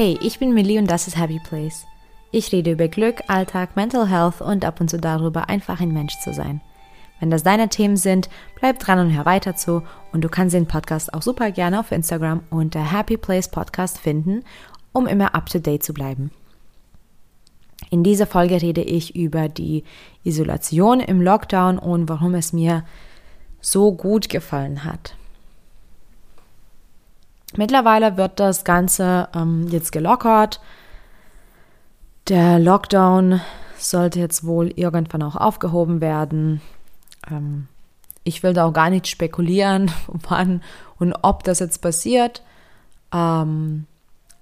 Hey, ich bin Millie und das ist Happy Place. Ich rede über Glück, Alltag, Mental Health und ab und zu darüber, einfach ein Mensch zu sein. Wenn das deine Themen sind, bleib dran und hör weiter zu und du kannst den Podcast auch super gerne auf Instagram unter Happy Place Podcast finden, um immer up to date zu bleiben. In dieser Folge rede ich über die Isolation im Lockdown und warum es mir so gut gefallen hat. Mittlerweile wird das Ganze ähm, jetzt gelockert. Der Lockdown sollte jetzt wohl irgendwann auch aufgehoben werden. Ähm, ich will da auch gar nicht spekulieren, wann und ob das jetzt passiert. Ähm,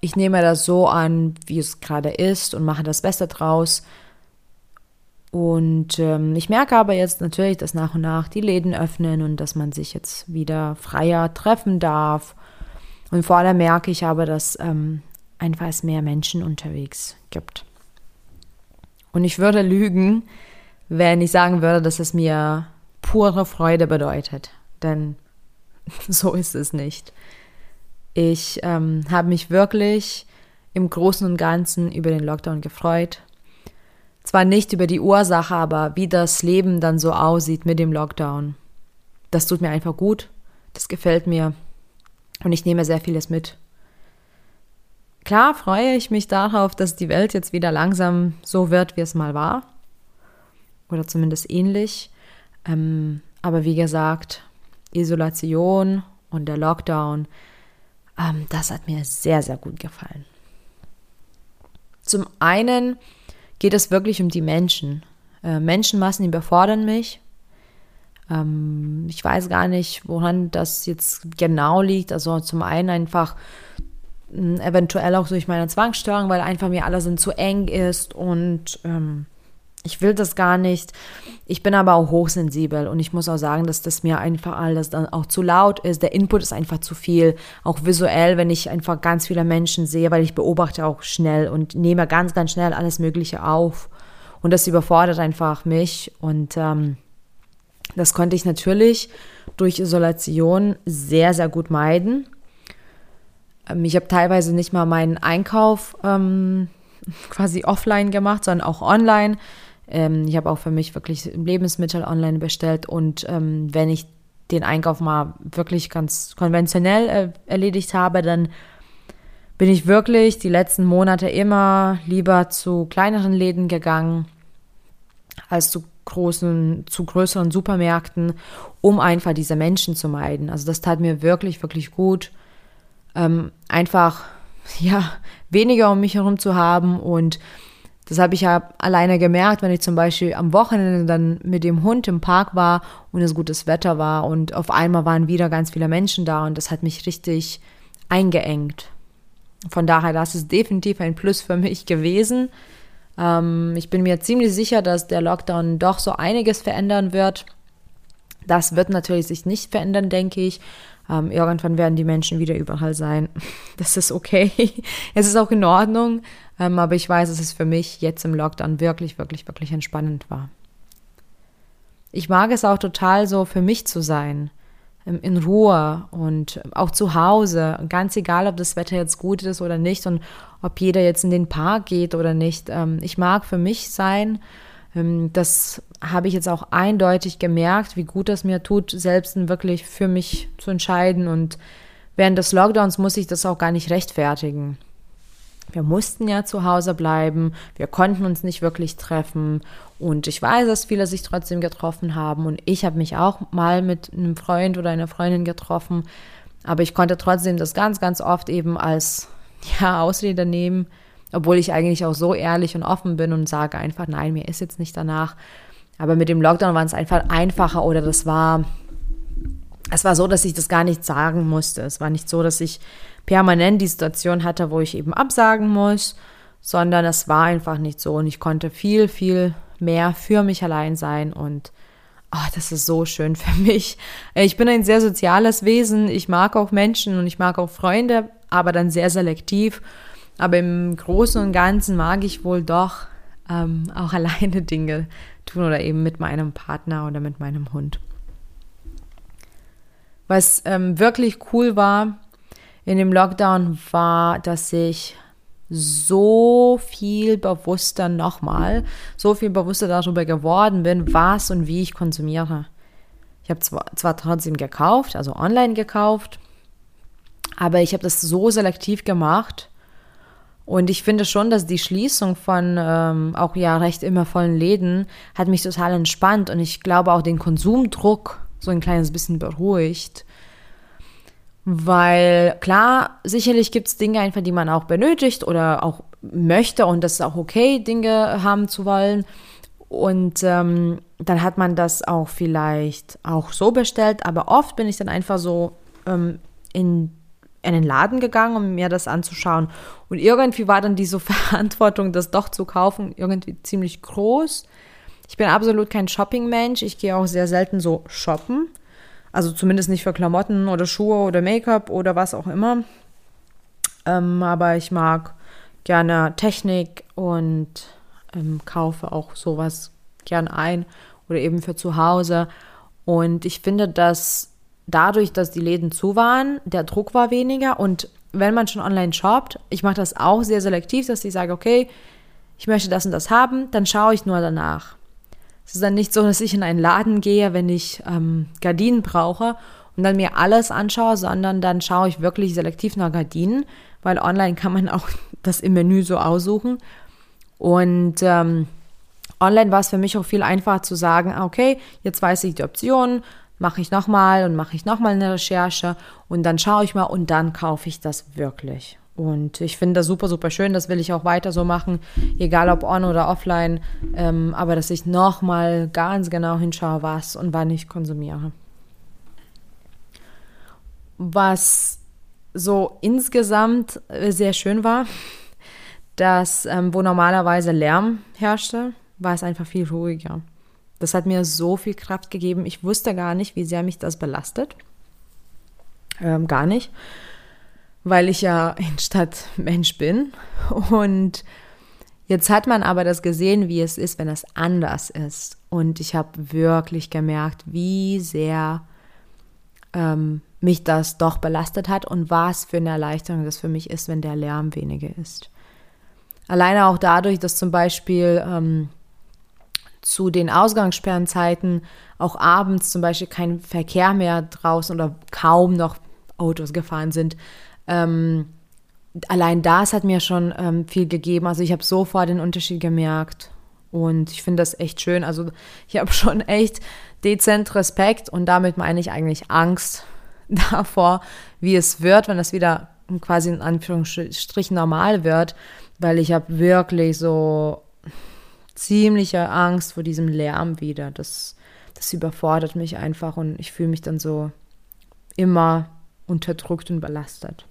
ich nehme das so an, wie es gerade ist und mache das Beste draus. Und ähm, ich merke aber jetzt natürlich, dass nach und nach die Läden öffnen und dass man sich jetzt wieder freier treffen darf und vor allem merke ich aber, dass ähm, einfach es mehr Menschen unterwegs gibt. Und ich würde lügen, wenn ich sagen würde, dass es mir pure Freude bedeutet. Denn so ist es nicht. Ich ähm, habe mich wirklich im Großen und Ganzen über den Lockdown gefreut. Zwar nicht über die Ursache, aber wie das Leben dann so aussieht mit dem Lockdown. Das tut mir einfach gut. Das gefällt mir. Und ich nehme sehr vieles mit. Klar freue ich mich darauf, dass die Welt jetzt wieder langsam so wird, wie es mal war. Oder zumindest ähnlich. Ähm, aber wie gesagt, Isolation und der Lockdown, ähm, das hat mir sehr, sehr gut gefallen. Zum einen geht es wirklich um die Menschen. Äh, Menschenmassen überfordern mich. Ähm, ich weiß gar nicht, woran das jetzt genau liegt. Also zum einen einfach eventuell auch durch meine Zwangsstörung, weil einfach mir alles zu eng ist und ähm, ich will das gar nicht. Ich bin aber auch hochsensibel und ich muss auch sagen, dass das mir einfach alles dann auch zu laut ist. Der Input ist einfach zu viel, auch visuell, wenn ich einfach ganz viele Menschen sehe, weil ich beobachte auch schnell und nehme ganz, ganz schnell alles Mögliche auf. Und das überfordert einfach mich und ähm, das konnte ich natürlich durch Isolation sehr, sehr gut meiden. Ähm, ich habe teilweise nicht mal meinen Einkauf ähm, quasi offline gemacht, sondern auch online. Ähm, ich habe auch für mich wirklich Lebensmittel online bestellt und ähm, wenn ich den Einkauf mal wirklich ganz konventionell äh, erledigt habe, dann bin ich wirklich die letzten Monate immer lieber zu kleineren Läden gegangen als zu großen, zu größeren Supermärkten, um einfach diese Menschen zu meiden. Also das tat mir wirklich, wirklich gut, ähm, einfach ja weniger um mich herum zu haben und das habe ich ja alleine gemerkt, wenn ich zum Beispiel am Wochenende dann mit dem Hund im Park war und es gutes Wetter war und auf einmal waren wieder ganz viele Menschen da und das hat mich richtig eingeengt. Von daher, das ist definitiv ein Plus für mich gewesen. Ähm, ich bin mir ziemlich sicher, dass der Lockdown doch so einiges verändern wird. Das wird natürlich sich nicht verändern, denke ich. Ähm, irgendwann werden die Menschen wieder überall sein. Das ist okay. es ist auch in Ordnung. Ähm, aber ich weiß, dass es für mich jetzt im Lockdown wirklich, wirklich, wirklich entspannend war. Ich mag es auch total so für mich zu sein in Ruhe und auch zu Hause, ganz egal, ob das Wetter jetzt gut ist oder nicht und ob jeder jetzt in den Park geht oder nicht. Ähm, ich mag für mich sein. Ähm, das habe ich jetzt auch eindeutig gemerkt, wie gut das mir tut, selbst wirklich für mich zu entscheiden. Und während des Lockdowns muss ich das auch gar nicht rechtfertigen. Wir mussten ja zu Hause bleiben, wir konnten uns nicht wirklich treffen. Und ich weiß, dass viele sich trotzdem getroffen haben. Und ich habe mich auch mal mit einem Freund oder einer Freundin getroffen, aber ich konnte trotzdem das ganz, ganz oft eben als ja, Ausrede nehmen, obwohl ich eigentlich auch so ehrlich und offen bin und sage einfach, nein, mir ist jetzt nicht danach. Aber mit dem Lockdown war es einfach einfacher oder das war, es war so, dass ich das gar nicht sagen musste. Es war nicht so, dass ich permanent die Situation hatte, wo ich eben absagen muss, sondern es war einfach nicht so und ich konnte viel, viel mehr für mich allein sein und oh, das ist so schön für mich. Ich bin ein sehr soziales Wesen, ich mag auch Menschen und ich mag auch Freunde, aber dann sehr selektiv. Aber im Großen und Ganzen mag ich wohl doch ähm, auch alleine Dinge tun oder eben mit meinem Partner oder mit meinem Hund. Was ähm, wirklich cool war, in dem Lockdown war, dass ich so viel bewusster nochmal, so viel bewusster darüber geworden bin, was und wie ich konsumiere. Ich habe zwar, zwar trotzdem gekauft, also online gekauft, aber ich habe das so selektiv gemacht. Und ich finde schon, dass die Schließung von ähm, auch ja recht immer vollen Läden hat mich total entspannt und ich glaube auch den Konsumdruck so ein kleines bisschen beruhigt. Weil klar, sicherlich gibt es Dinge einfach, die man auch benötigt oder auch möchte und das ist auch okay, Dinge haben zu wollen. Und ähm, dann hat man das auch vielleicht auch so bestellt, aber oft bin ich dann einfach so ähm, in, in den Laden gegangen, um mir das anzuschauen. Und irgendwie war dann diese Verantwortung, das doch zu kaufen, irgendwie ziemlich groß. Ich bin absolut kein Shopping-Mensch. Ich gehe auch sehr selten so shoppen. Also zumindest nicht für Klamotten oder Schuhe oder Make-up oder was auch immer. Ähm, aber ich mag gerne Technik und ähm, kaufe auch sowas gern ein oder eben für zu Hause. Und ich finde, dass dadurch, dass die Läden zu waren, der Druck war weniger. Und wenn man schon online shoppt, ich mache das auch sehr selektiv, dass ich sage, okay, ich möchte das und das haben, dann schaue ich nur danach. Es ist dann nicht so, dass ich in einen Laden gehe, wenn ich ähm, Gardinen brauche und dann mir alles anschaue, sondern dann schaue ich wirklich selektiv nach Gardinen, weil online kann man auch das im Menü so aussuchen. Und ähm, online war es für mich auch viel einfacher zu sagen, ah, okay, jetzt weiß ich die Optionen, mache ich nochmal und mache ich nochmal eine Recherche und dann schaue ich mal und dann kaufe ich das wirklich. Und ich finde das super, super schön. Das will ich auch weiter so machen, egal ob on oder offline. Ähm, aber dass ich nochmal ganz genau hinschaue, was und wann ich konsumiere. Was so insgesamt äh, sehr schön war, dass ähm, wo normalerweise Lärm herrschte, war es einfach viel ruhiger. Das hat mir so viel Kraft gegeben. Ich wusste gar nicht, wie sehr mich das belastet. Ähm, gar nicht weil ich ja ein Stadtmensch bin. Und jetzt hat man aber das gesehen, wie es ist, wenn es anders ist. Und ich habe wirklich gemerkt, wie sehr ähm, mich das doch belastet hat und was für eine Erleichterung das für mich ist, wenn der Lärm weniger ist. Alleine auch dadurch, dass zum Beispiel ähm, zu den Ausgangssperrenzeiten auch abends zum Beispiel kein Verkehr mehr draußen oder kaum noch Autos gefahren sind, ähm, allein das hat mir schon ähm, viel gegeben. Also ich habe sofort den Unterschied gemerkt. Und ich finde das echt schön. Also ich habe schon echt dezent Respekt und damit meine ich eigentlich Angst davor, wie es wird, wenn das wieder quasi in Anführungsstrichen normal wird, weil ich habe wirklich so ziemliche Angst vor diesem Lärm wieder. Das, das überfordert mich einfach und ich fühle mich dann so immer unterdrückt und belastet.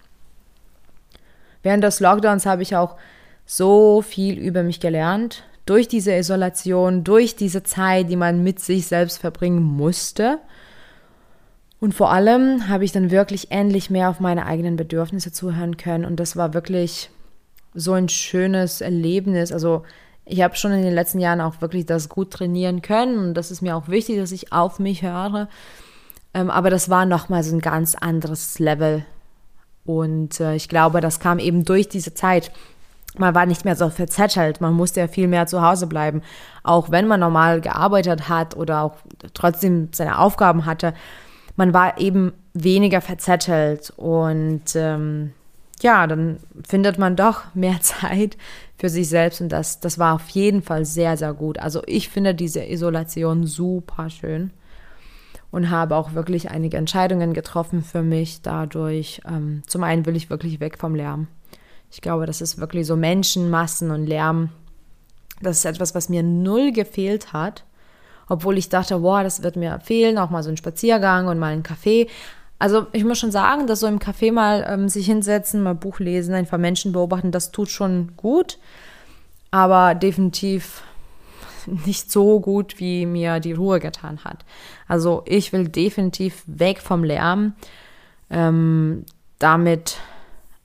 Während des Lockdowns habe ich auch so viel über mich gelernt. Durch diese Isolation, durch diese Zeit, die man mit sich selbst verbringen musste. Und vor allem habe ich dann wirklich endlich mehr auf meine eigenen Bedürfnisse zuhören können. Und das war wirklich so ein schönes Erlebnis. Also ich habe schon in den letzten Jahren auch wirklich das gut trainieren können. Und das ist mir auch wichtig, dass ich auf mich höre. Ähm, aber das war nochmal so ein ganz anderes Level und äh, ich glaube, das kam eben durch diese Zeit. Man war nicht mehr so verzettelt, man musste ja viel mehr zu Hause bleiben. Auch wenn man normal gearbeitet hat oder auch trotzdem seine Aufgaben hatte, man war eben weniger verzettelt. Und ähm, ja, dann findet man doch mehr Zeit für sich selbst und das, das war auf jeden Fall sehr, sehr gut. Also ich finde diese Isolation super schön und habe auch wirklich einige Entscheidungen getroffen für mich dadurch. Ähm, zum einen will ich wirklich weg vom Lärm. Ich glaube, das ist wirklich so Menschenmassen und Lärm. Das ist etwas, was mir null gefehlt hat. Obwohl ich dachte, boah, das wird mir fehlen, auch mal so ein Spaziergang und mal ein Kaffee. Also ich muss schon sagen, dass so im Café mal ähm, sich hinsetzen, mal Buch lesen, einfach Menschen beobachten, das tut schon gut. Aber definitiv nicht so gut, wie mir die Ruhe getan hat. Also ich will definitiv weg vom Lärm. Ähm, damit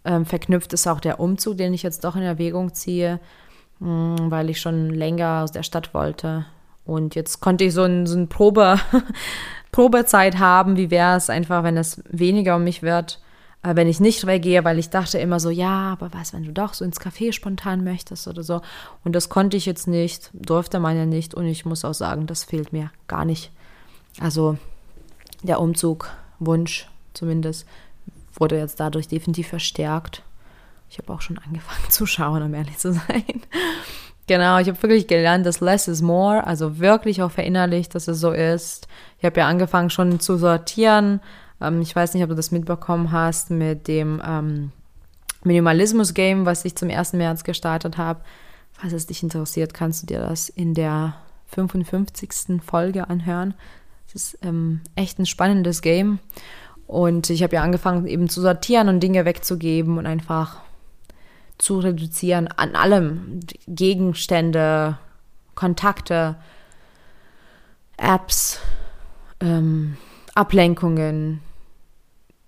ähm, verknüpft ist auch der Umzug, den ich jetzt doch in Erwägung ziehe, mh, hm, weil ich schon länger aus der Stadt wollte. Und jetzt konnte ich so ein, so ein Probe, Probezeit haben. Wie wäre es einfach, wenn es weniger um mich wird? Äh, wenn ich nicht weggehe, weil ich dachte immer so, ja, aber was, wenn du doch so ins Café spontan möchtest oder so. Und das konnte ich jetzt nicht, durfte man ja nicht. Und ich muss auch sagen, das fehlt mir gar nicht. Also der Umzug, Wunsch zumindest, wurde jetzt dadurch definitiv verstärkt. Ich habe auch schon angefangen zu schauen, um ehrlich zu sein. Genau, ich habe wirklich gelernt, dass less is more, also wirklich auch verinnerlicht, dass es so ist. Ich habe ja angefangen schon zu sortieren. Ähm, ich weiß nicht, ob du das mitbekommen hast mit dem ähm, Minimalismus-Game, was ich zum 1. März gestartet habe. Falls es dich interessiert, kannst du dir das in der 55. Folge anhören. Es ist ähm, echt ein spannendes Game. Und ich habe ja angefangen, eben zu sortieren und Dinge wegzugeben und einfach zu reduzieren an allem. Gegenstände, Kontakte, Apps, ähm, Ablenkungen.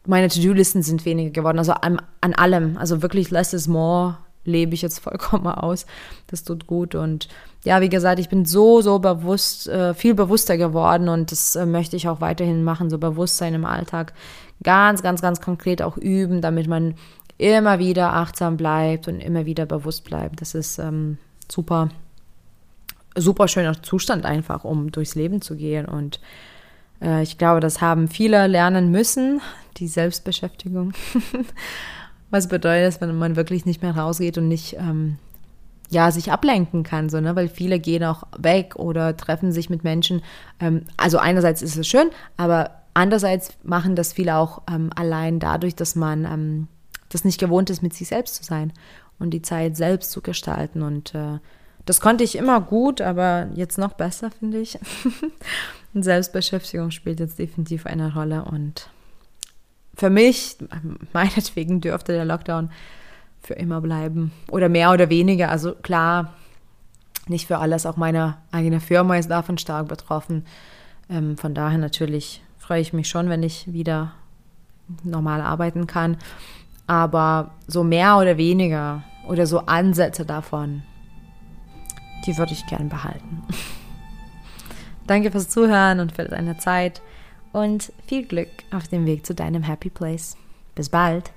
Meine To-Do-Listen sind weniger geworden, also an, an allem. Also wirklich less is more lebe ich jetzt vollkommen aus. Das tut gut. Und ja, wie gesagt, ich bin so, so bewusst, äh, viel bewusster geworden und das äh, möchte ich auch weiterhin machen, so Bewusstsein im Alltag ganz, ganz, ganz konkret auch üben, damit man immer wieder achtsam bleibt und immer wieder bewusst bleibt. Das ist ähm, super, super schöner Zustand einfach, um durchs Leben zu gehen. Und äh, ich glaube, das haben viele lernen müssen, die Selbstbeschäftigung. Was bedeutet das, wenn man wirklich nicht mehr rausgeht und nicht ähm, ja, sich ablenken kann, so, ne? weil viele gehen auch weg oder treffen sich mit Menschen. Ähm, also einerseits ist es schön, aber andererseits machen das viele auch ähm, allein dadurch, dass man ähm, das nicht gewohnt ist, mit sich selbst zu sein und die Zeit selbst zu gestalten. Und äh, das konnte ich immer gut, aber jetzt noch besser, finde ich. Selbstbeschäftigung spielt jetzt definitiv eine Rolle. Und für mich, meinetwegen, dürfte der Lockdown für immer bleiben. Oder mehr oder weniger. Also klar, nicht für alles. Auch meine eigene Firma ist davon stark betroffen. Ähm, von daher natürlich freue ich mich schon, wenn ich wieder normal arbeiten kann. Aber so mehr oder weniger oder so Ansätze davon, die würde ich gern behalten. Danke fürs Zuhören und für deine Zeit und viel Glück auf dem Weg zu deinem Happy Place. Bis bald.